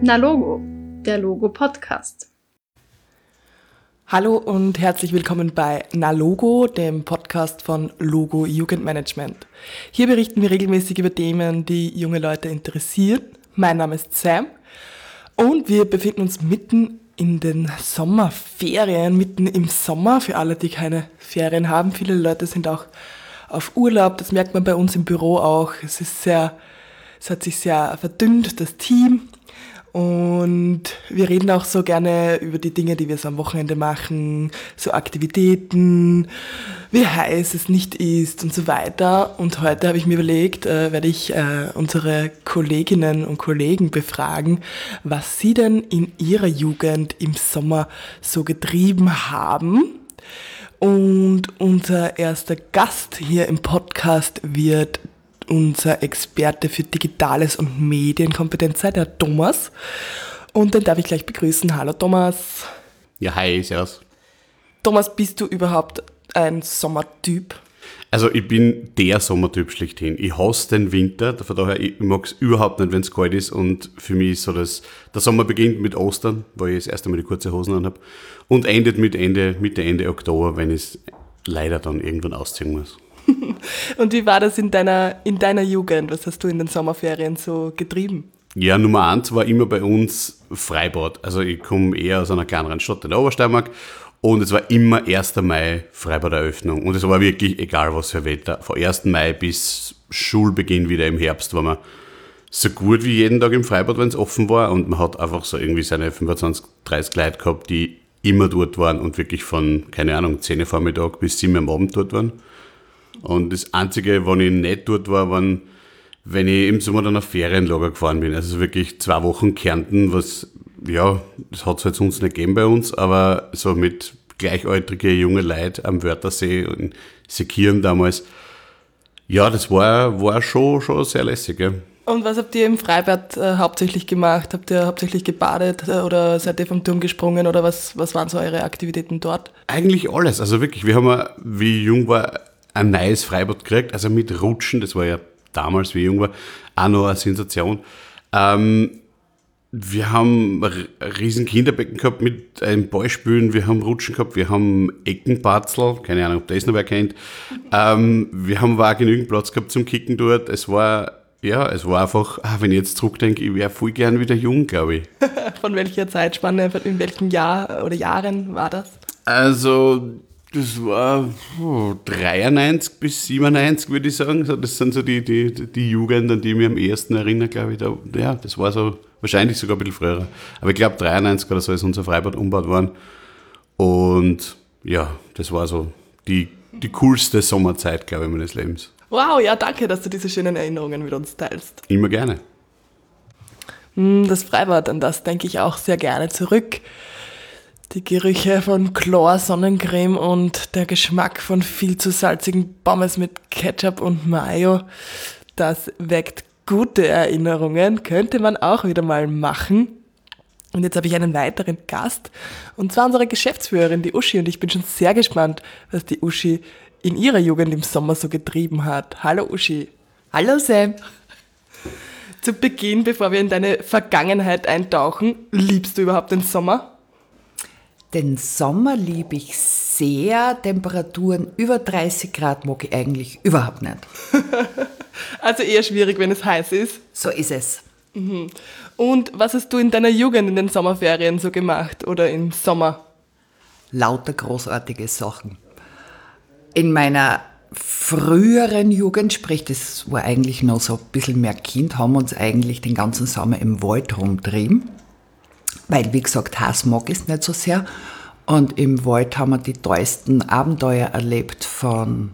Na Logo, der Logo Podcast. Hallo und herzlich willkommen bei Na Logo, dem Podcast von Logo Jugendmanagement. Hier berichten wir regelmäßig über Themen, die junge Leute interessieren. Mein Name ist Sam und wir befinden uns mitten in den Sommerferien, mitten im Sommer, für alle, die keine Ferien haben. Viele Leute sind auch auf Urlaub, das merkt man bei uns im Büro auch. Es ist sehr, es hat sich sehr verdünnt, das Team. Und wir reden auch so gerne über die Dinge, die wir so am Wochenende machen, so Aktivitäten, wie heiß es nicht ist und so weiter. Und heute habe ich mir überlegt, äh, werde ich äh, unsere Kolleginnen und Kollegen befragen, was sie denn in ihrer Jugend im Sommer so getrieben haben. Und unser erster Gast hier im Podcast wird unser Experte für Digitales und Medienkompetenz sein, der Thomas. Und den darf ich gleich begrüßen. Hallo Thomas. Ja, hi, servus. Thomas, bist du überhaupt ein Sommertyp? Also ich bin der Sommertyp schlechthin. Ich hasse den Winter, von daher ich mag es überhaupt nicht, wenn es kalt ist. Und für mich ist so, dass der Sommer beginnt mit Ostern, wo ich das erste Mal die kurze Hosen anhabe, und endet mit Ende, Mitte, Ende Oktober, wenn ich es leider dann irgendwann ausziehen muss. Und wie war das in deiner, in deiner Jugend? Was hast du in den Sommerferien so getrieben? Ja, Nummer eins war immer bei uns Freibad. Also ich komme eher aus einer kleineren Stadt in der Obersteiermark und es war immer 1. Mai Freibaderöffnung. Und es war wirklich egal, was für Wetter. Von 1. Mai bis Schulbeginn wieder im Herbst war man so gut wie jeden Tag im Freibad, wenn es offen war. Und man hat einfach so irgendwie seine 25, 30 Leute gehabt, die immer dort waren und wirklich von, keine Ahnung, 10 Uhr Vormittag bis 7 Uhr am Abend dort waren. Und das Einzige, wann ich nicht dort war, waren, wenn ich im Sommer dann auf Ferienlager gefahren bin. Also wirklich zwei Wochen Kärnten, was, ja, das hat es halt sonst nicht gegeben bei uns, aber so mit gleichaltrige junge Leute am Wörthersee und Sekieren damals. Ja, das war, war schon, schon sehr lässig, ja. Und was habt ihr im Freibad äh, hauptsächlich gemacht? Habt ihr hauptsächlich gebadet äh, oder seid ihr vom Turm gesprungen oder was, was waren so eure Aktivitäten dort? Eigentlich alles. Also wirklich, wir haben, wie ich jung war, ein neues Freibad gekriegt, also mit Rutschen, das war ja damals, wie ich jung war, auch noch eine Sensation. Ähm, wir haben ein riesen Kinderbecken gehabt mit einem Ballspülen, wir haben Rutschen gehabt, wir haben Eckenbatzel, keine Ahnung, ob das noch wer kennt. Ähm, wir haben auch genügend Platz gehabt zum Kicken dort. Es war, ja, es war einfach, ah, wenn ich jetzt zurückdenke, ich wäre voll gern wieder jung, glaube ich. Von welcher Zeitspanne, in welchem Jahr oder Jahren war das? Also, das war oh, 93 bis 97, würde ich sagen. Das sind so die, die, die Jugend, an die ich mich am ehesten erinnere, glaube ich. Da, ja, das war so wahrscheinlich sogar ein bisschen früher. Aber ich glaube 93 oder so ist unser Freibad umgebaut worden. Und ja, das war so die, die coolste Sommerzeit, glaube ich, meines Lebens. Wow, ja, danke, dass du diese schönen Erinnerungen mit uns teilst. Immer gerne. Hm, das Freibad, an das denke ich auch sehr gerne zurück. Die Gerüche von Chlor, Sonnencreme und der Geschmack von viel zu salzigen Pommes mit Ketchup und Mayo, das weckt gute Erinnerungen, könnte man auch wieder mal machen. Und jetzt habe ich einen weiteren Gast, und zwar unsere Geschäftsführerin, die Uschi, und ich bin schon sehr gespannt, was die Uschi in ihrer Jugend im Sommer so getrieben hat. Hallo Uschi. Hallo Sam. Zu Beginn, bevor wir in deine Vergangenheit eintauchen, liebst du überhaupt den Sommer? Den Sommer liebe ich sehr. Temperaturen über 30 Grad mag ich eigentlich überhaupt nicht. also eher schwierig, wenn es heiß ist. So ist es. Mhm. Und was hast du in deiner Jugend in den Sommerferien so gemacht oder im Sommer? Lauter großartige Sachen. In meiner früheren Jugend, sprich, das war eigentlich noch so ein bisschen mehr Kind, haben wir uns eigentlich den ganzen Sommer im Wald rumtrieben weil, wie gesagt, Hass mag ich nicht so sehr. Und im Wald haben wir die tollsten Abenteuer erlebt von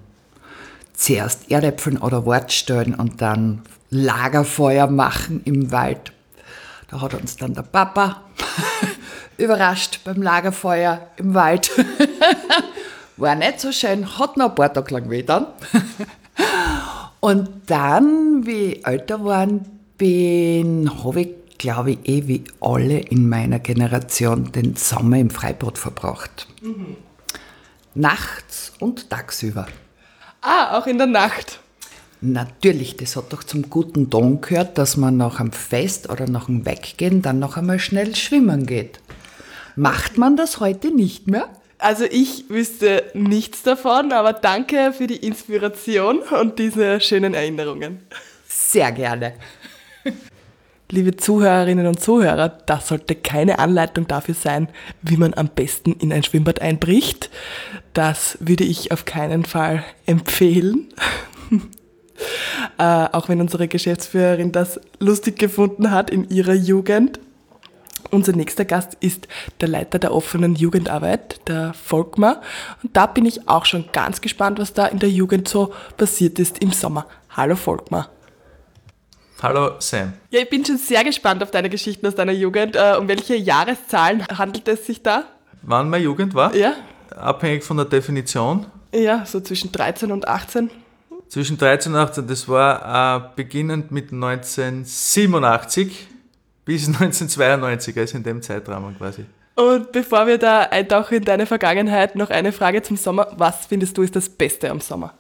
zuerst Erdäpfeln oder Wortstellen und dann Lagerfeuer machen im Wald. Da hat uns dann der Papa überrascht beim Lagerfeuer im Wald. War nicht so schön, hat noch ein paar Tage lang weh dann. und dann, wie ich älter waren bin, habe ich glaube ich, eh wie alle in meiner Generation den Sommer im Freibad verbracht. Mhm. Nachts und tagsüber. Ah, auch in der Nacht. Natürlich, das hat doch zum guten Ton gehört, dass man nach einem Fest oder nach dem Weggehen dann noch einmal schnell schwimmen geht. Macht man das heute nicht mehr? Also ich wüsste nichts davon, aber danke für die Inspiration und diese schönen Erinnerungen. Sehr gerne. Liebe Zuhörerinnen und Zuhörer, das sollte keine Anleitung dafür sein, wie man am besten in ein Schwimmbad einbricht. Das würde ich auf keinen Fall empfehlen. äh, auch wenn unsere Geschäftsführerin das lustig gefunden hat in ihrer Jugend. Unser nächster Gast ist der Leiter der offenen Jugendarbeit, der Volkmar. Und da bin ich auch schon ganz gespannt, was da in der Jugend so passiert ist im Sommer. Hallo Volkmar. Hallo Sam. Ja, ich bin schon sehr gespannt auf deine Geschichten aus deiner Jugend. Äh, um welche Jahreszahlen handelt es sich da? Wann meine Jugend war? Ja, Abhängig von der Definition. ja, so zwischen 13 und 18. Zwischen 13 und 18, das war äh, beginnend mit 1987 bis 1992, also in dem Zeitrahmen quasi. Und bevor wir da eintauchen in deine Vergangenheit, noch eine Frage zum Sommer. Was findest du ist das Beste am Sommer?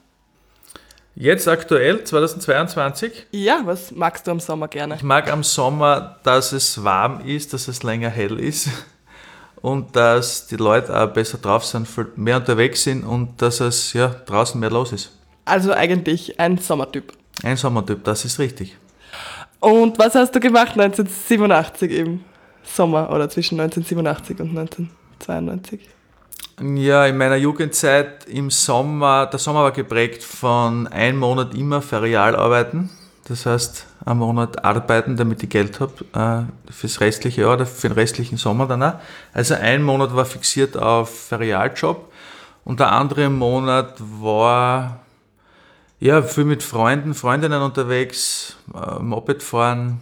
Jetzt aktuell, 2022. Ja, was magst du am Sommer gerne? Ich mag am Sommer, dass es warm ist, dass es länger hell ist und dass die Leute auch besser drauf sind, mehr unterwegs sind und dass es ja draußen mehr los ist. Also eigentlich ein Sommertyp. Ein Sommertyp, das ist richtig. Und was hast du gemacht 1987 im Sommer oder zwischen 1987 und 1992? Ja, in meiner Jugendzeit im Sommer, der Sommer war geprägt von einem Monat immer ferial arbeiten. Das heißt, einen Monat arbeiten, damit ich Geld habe äh, fürs restliche Jahr oder für den restlichen Sommer danach. Also ein Monat war fixiert auf Ferialjob und der andere Monat war ja viel mit Freunden, Freundinnen unterwegs, äh, Moped fahren,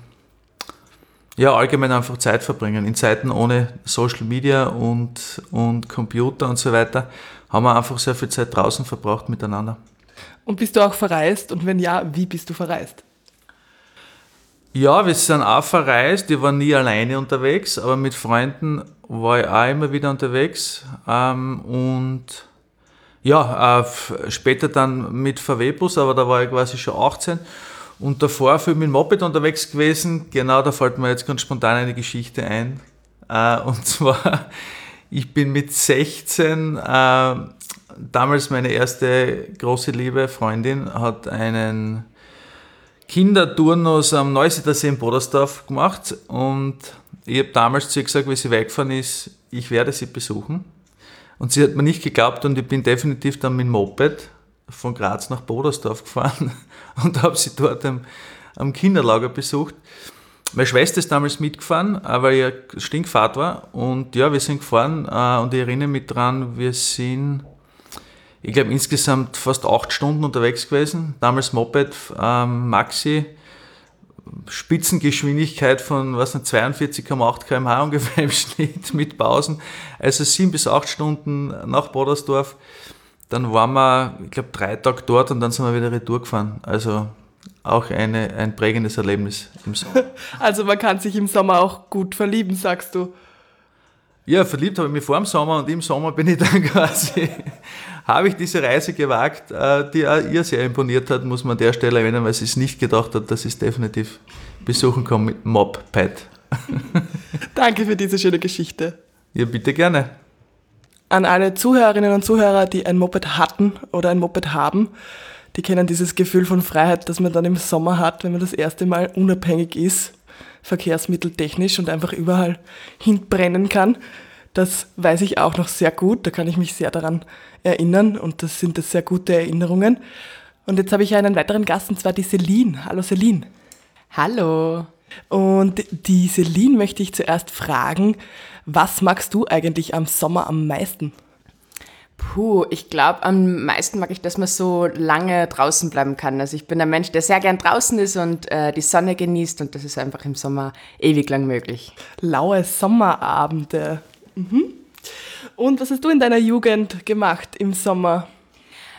ja, allgemein einfach Zeit verbringen. In Zeiten ohne Social Media und, und Computer und so weiter haben wir einfach sehr viel Zeit draußen verbracht miteinander. Und bist du auch verreist? Und wenn ja, wie bist du verreist? Ja, wir sind auch verreist. Ich war nie alleine unterwegs, aber mit Freunden war ich auch immer wieder unterwegs. Ähm, und ja, äh, später dann mit VW-Bus, aber da war ich quasi schon 18. Und davor viel mit dem Moped unterwegs gewesen. Genau, da fällt mir jetzt ganz spontan eine Geschichte ein. Äh, und zwar, ich bin mit 16, äh, damals meine erste große Liebe, Freundin, hat einen Kinderturnus am Neusiedlersee in Bodersdorf gemacht und ich habe damals zu ihr gesagt, wie sie weggefahren ist, ich werde sie besuchen. Und sie hat mir nicht geglaubt und ich bin definitiv dann mit dem Moped von Graz nach Bodersdorf gefahren und habe sie dort am, am Kinderlager besucht. Meine Schwester ist damals mitgefahren, weil ihr Stinkfahrt war. Und ja, wir sind gefahren äh, und ich erinnere mich dran, wir sind, ich glaube, insgesamt fast acht Stunden unterwegs gewesen. Damals Moped, ähm, Maxi, Spitzengeschwindigkeit von was nicht, 42,8 km/h ungefähr im Schnitt mit Pausen. Also sieben bis acht Stunden nach Bodersdorf. Dann waren wir, ich glaube, drei Tage dort und dann sind wir wieder retour gefahren. Also auch eine, ein prägendes Erlebnis im Sommer. Also man kann sich im Sommer auch gut verlieben, sagst du. Ja, verliebt habe ich mich vor dem Sommer und im Sommer bin ich dann quasi, habe ich diese Reise gewagt, äh, die auch ihr sehr imponiert hat, muss man an der Stelle erwähnen, weil sie es nicht gedacht hat, dass ich es definitiv besuchen kann mit Moped. Danke für diese schöne Geschichte. Ja, bitte gerne. An alle Zuhörerinnen und Zuhörer, die ein Moped hatten oder ein Moped haben, die kennen dieses Gefühl von Freiheit, das man dann im Sommer hat, wenn man das erste Mal unabhängig ist, verkehrsmitteltechnisch und einfach überall hinbrennen kann. Das weiß ich auch noch sehr gut, da kann ich mich sehr daran erinnern und das sind das sehr gute Erinnerungen. Und jetzt habe ich einen weiteren Gast und zwar die Celine. Hallo Celine. Hallo. Und die Celine möchte ich zuerst fragen, was magst du eigentlich am Sommer am meisten? Puh, ich glaube, am meisten mag ich, dass man so lange draußen bleiben kann. Also ich bin ein Mensch, der sehr gern draußen ist und äh, die Sonne genießt und das ist einfach im Sommer ewig lang möglich. Laue Sommerabende. Mhm. Und was hast du in deiner Jugend gemacht im Sommer?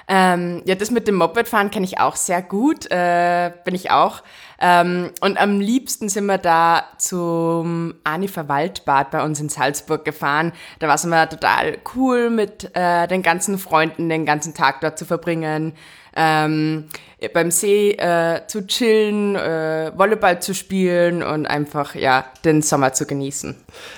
Ähm, ja, das mit dem Mopedfahren kenne ich auch sehr gut, äh, bin ich auch. Ähm, und am liebsten sind wir da zum Anifer Waldbad bei uns in Salzburg gefahren. Da war es immer total cool, mit äh, den ganzen Freunden den ganzen Tag dort zu verbringen. Ähm, beim See äh, zu chillen, äh, Volleyball zu spielen und einfach ja den Sommer zu genießen.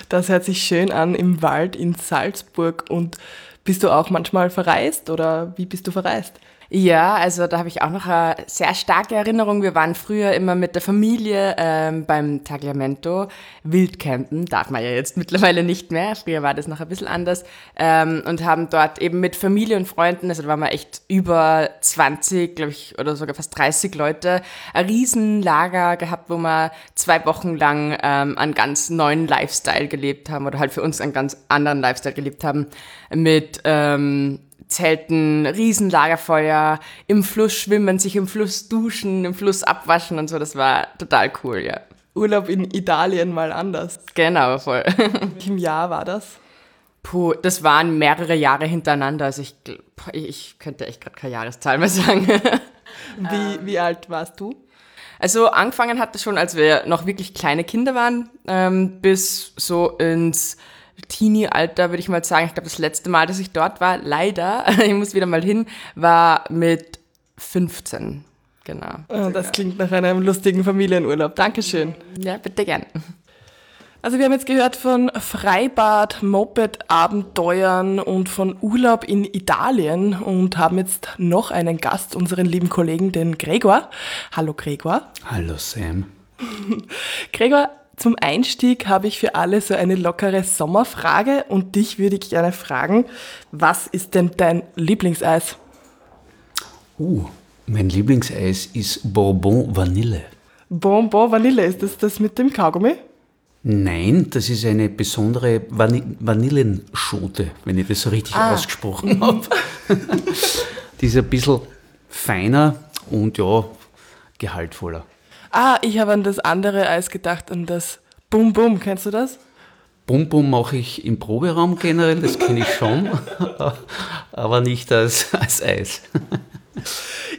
Das hört sich schön an im Wald in Salzburg. Und bist du auch manchmal verreist oder wie bist du verreist? Ja, also da habe ich auch noch eine sehr starke Erinnerung. Wir waren früher immer mit der Familie ähm, beim Tagliamento Wildcampen, darf man ja jetzt mittlerweile nicht mehr. Früher war das noch ein bisschen anders. Ähm, und haben dort eben mit Familie und Freunden, also da waren wir echt über 20, glaube ich, oder sogar fast 30 Leute, ein Riesenlager gehabt, wo wir zwei Wochen lang ähm, einen ganz neuen Lifestyle gelebt haben oder halt für uns einen ganz anderen Lifestyle gelebt haben mit ähm, Zelten, Riesenlagerfeuer, im Fluss schwimmen, sich im Fluss duschen, im Fluss abwaschen und so. Das war total cool, ja. Urlaub in Italien mal anders. Genau, voll. Welchem Jahr war das? Puh, das waren mehrere Jahre hintereinander. Also ich, ich könnte echt gerade keine Jahreszahl mehr sagen. Wie, wie alt warst du? Also angefangen hat das schon, als wir noch wirklich kleine Kinder waren, ähm, bis so ins Teenie-Alter, würde ich mal sagen. Ich glaube, das letzte Mal, dass ich dort war, leider, ich muss wieder mal hin, war mit 15. Genau. Oh, das klingt nach einem lustigen Familienurlaub. Dankeschön. Ja, bitte gern. Also wir haben jetzt gehört von Freibad, Moped-Abenteuern und von Urlaub in Italien und haben jetzt noch einen Gast, unseren lieben Kollegen, den Gregor. Hallo Gregor. Hallo Sam. Gregor, zum Einstieg habe ich für alle so eine lockere Sommerfrage und dich würde ich gerne fragen, was ist denn dein Lieblingseis? Uh, mein Lieblingseis ist Bourbon Vanille. Bonbon Vanille, ist das das mit dem Kaugummi? Nein, das ist eine besondere Vani Vanillenschote, wenn ich das so richtig ausgesprochen habe. Die ist ein bisschen feiner und ja, gehaltvoller. Ah, ich habe an das andere Eis gedacht, an das Bum Bum. Kennst du das? Bum Bum mache ich im Proberaum generell, das kenne ich schon, aber nicht als, als Eis.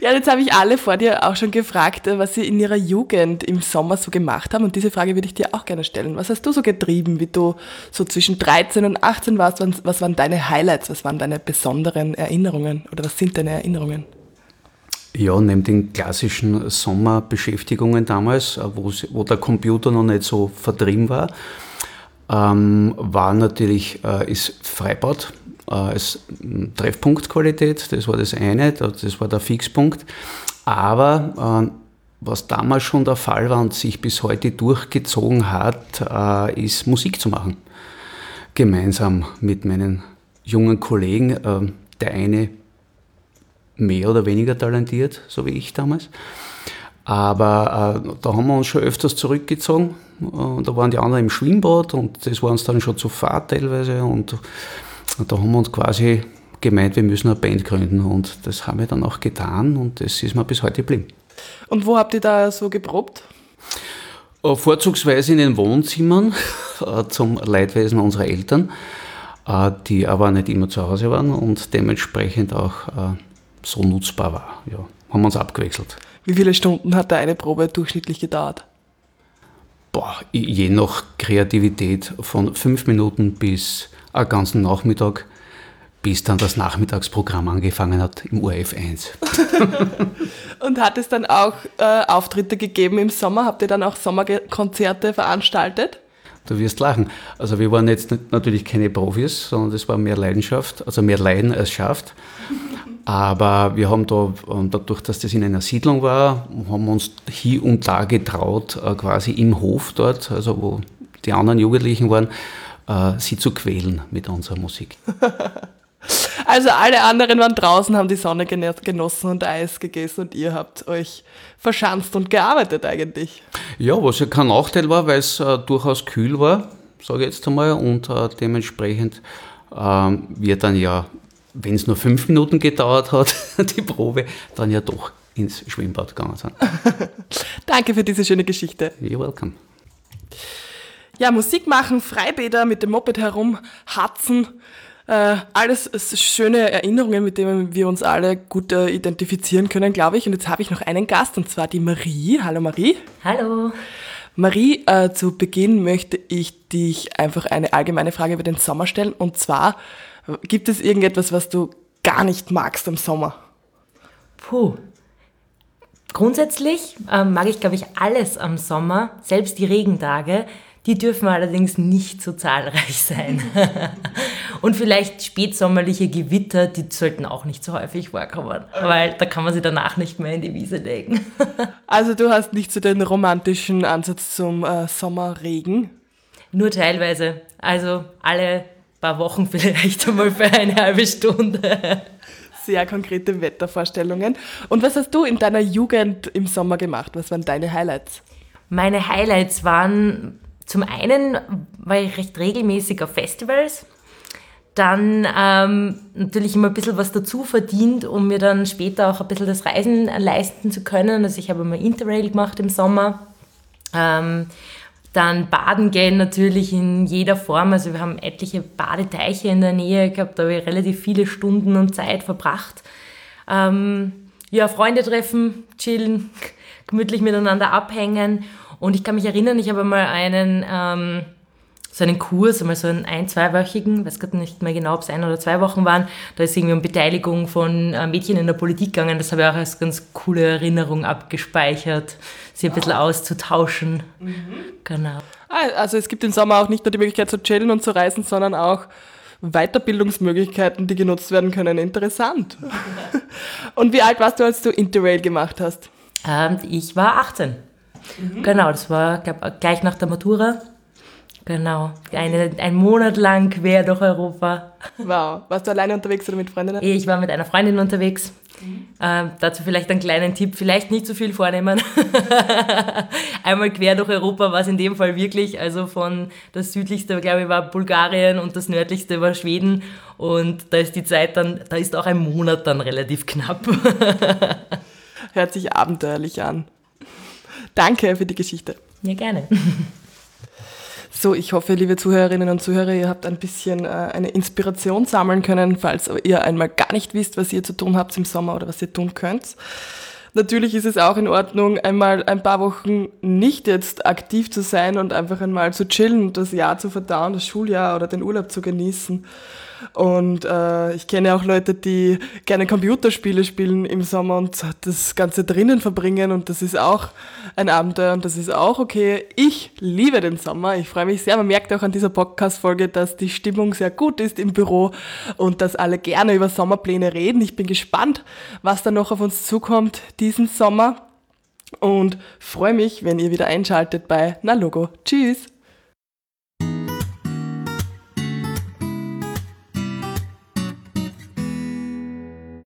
Ja, jetzt habe ich alle vor dir auch schon gefragt, äh, was sie in ihrer Jugend im Sommer so gemacht haben. Und diese Frage würde ich dir auch gerne stellen. Was hast du so getrieben, wie du so zwischen 13 und 18 warst? Was- Was waren deine Highlights? Was waren deine besonderen Erinnerungen? Oder was sind deine Erinnerungen? Ja, neben den klassischen Sommerbeschäftigungen damals, äh, wo, wo der Computer noch nicht so vertrieben war, ähm, war natürlich äh, ist Freibad äh, als mm, Treffpunktqualität, das war das eine, das war der Fixpunkt. Aber äh, was damals schon der Fall war und sich bis heute durchgezogen hat, äh, ist Musik zu machen. Gemeinsam mit meinen jungen Kollegen. Äh, der eine mehr oder weniger talentiert, so wie ich damals. Aber äh, da haben wir uns schon öfters zurückgezogen. Äh, da waren die anderen im Schwimmbad und das war uns dann schon zu fad teilweise. Und, und da haben wir uns quasi gemeint, wir müssen eine Band gründen. Und das haben wir dann auch getan und das ist mir bis heute geblieben. Und wo habt ihr da so geprobt? Äh, Vorzugsweise in den Wohnzimmern äh, zum Leidwesen unserer Eltern, die aber nicht immer zu Hause waren und dementsprechend auch so nutzbar war. Ja, haben wir uns abgewechselt. Wie viele Stunden hat da eine Probe durchschnittlich gedauert? Boah, je nach Kreativität von fünf Minuten bis einen ganzen Nachmittag, bis dann das Nachmittagsprogramm angefangen hat im URF 1. Und hat es dann auch äh, Auftritte gegeben im Sommer? Habt ihr dann auch Sommerkonzerte veranstaltet? Du wirst lachen. Also wir waren jetzt natürlich keine Profis, sondern das war mehr Leidenschaft, also mehr Leiden als schafft. Aber wir haben da, ähm, dadurch, dass das in einer Siedlung war, haben wir uns hier und da getraut, äh, quasi im Hof dort, also wo die anderen Jugendlichen waren, äh, sie zu quälen mit unserer Musik. Also alle anderen waren draußen, haben die Sonne geno- genossen und Eis gegessen und ihr habt euch verschanzt und gearbeitet eigentlich. Ja, was ja kein Nachteil war, weil es äh, durchaus kühl war, sage ich jetzt einmal, und äh, dementsprechend ähm, wir dann ja, wenn es nur fünf Minuten gedauert hat, die Probe, dann ja doch ins Schwimmbad gegangen sind. Danke für diese schöne Geschichte. You're welcome. Ja, Musik machen, Freibäder mit dem Moped herumhatzen. Äh, alles schöne Erinnerungen, mit denen wir uns alle gut äh, identifizieren können, glaube ich. Und jetzt habe ich noch einen Gast, und zwar die Marie. Hallo Marie. Hallo. Marie, äh, zu Beginn möchte ich dich einfach eine allgemeine Frage über den Sommer stellen. Und zwar, gibt es irgendetwas, was du gar nicht magst im Sommer? Puh. Grundsätzlich ähm, mag ich, glaube ich, alles am Sommer, selbst die Regentage. Die dürfen allerdings nicht so zahlreich sein. Und vielleicht spätsommerliche Gewitter, die sollten auch nicht so häufig vorkommen, weil da kann man sie danach nicht mehr in die Wiese legen. Also du hast nicht so den romantischen Ansatz zum äh, Sommerregen? Nur teilweise. Also alle paar Wochen vielleicht einmal für eine halbe Stunde. Sehr konkrete Wettervorstellungen. Und was hast du in deiner Jugend im Sommer gemacht? Was waren deine Highlights? Meine Highlights waren zum einen war ich recht regelmäßig auf Festivals, dann ähm, natürlich immer ein bisschen was dazu verdient, um mir dann später auch ein bisschen das Reisen leisten zu können. Also ich habe immer Interrail gemacht im Sommer. Ähm, dann baden gehen natürlich in jeder Form. Also wir haben etliche Badeteiche in der Nähe gehabt, da habe ich relativ viele Stunden und Zeit verbracht. Ähm, ja, Freunde treffen, chillen, gemütlich miteinander abhängen und ich kann mich erinnern, ich habe mal einen, ähm, so einen Kurs, einmal so einen ein-, zweiwöchigen, weiß gerade nicht mehr genau, ob es ein oder zwei Wochen waren, da ist irgendwie um Beteiligung von äh, Mädchen in der Politik gegangen. Das habe ich auch als ganz coole Erinnerung abgespeichert, sie ein bisschen ah. auszutauschen. Mhm. Genau. Ah, also es gibt im Sommer auch nicht nur die Möglichkeit zu chillen und zu reisen, sondern auch Weiterbildungsmöglichkeiten, die genutzt werden können. Interessant. und wie alt warst du, als du Interrail gemacht hast? Ähm, ich war 18. Mhm. Genau, das war glaub, gleich nach der Matura. Genau, Eine, ein Monat lang quer durch Europa. Wow. Warst du alleine unterwegs oder mit Freundinnen? Ich war mit einer Freundin unterwegs. Mhm. Ähm, dazu vielleicht einen kleinen Tipp, vielleicht nicht zu viel vornehmen. Einmal quer durch Europa war es in dem Fall wirklich, also von das südlichste, glaube ich, war Bulgarien und das nördlichste war Schweden und da ist die Zeit dann, da ist auch ein Monat dann relativ knapp. Hört sich abenteuerlich an. Danke für die Geschichte. Ja, gerne. So, ich hoffe, liebe Zuhörerinnen und Zuhörer, ihr habt ein bisschen äh, eine Inspiration sammeln können, falls ihr einmal gar nicht wisst, was ihr zu tun habt im Sommer oder was ihr tun könnt. Natürlich ist es auch in Ordnung, einmal ein paar Wochen nicht jetzt aktiv zu sein und einfach einmal zu chillen, das Jahr zu verdauen, das Schuljahr oder den Urlaub zu genießen. Und äh, ich kenne auch Leute, die gerne Computerspiele spielen im Sommer und das Ganze drinnen verbringen und das ist auch ein Abenteuer und das ist auch okay. Ich liebe den Sommer. Ich freue mich sehr. Man merkt auch an dieser Podcast-Folge, dass die Stimmung sehr gut ist im Büro und dass alle gerne über Sommerpläne reden. Ich bin gespannt, was da noch auf uns zukommt diesen Sommer und freue mich, wenn ihr wieder einschaltet bei Na Logo. Tschüss!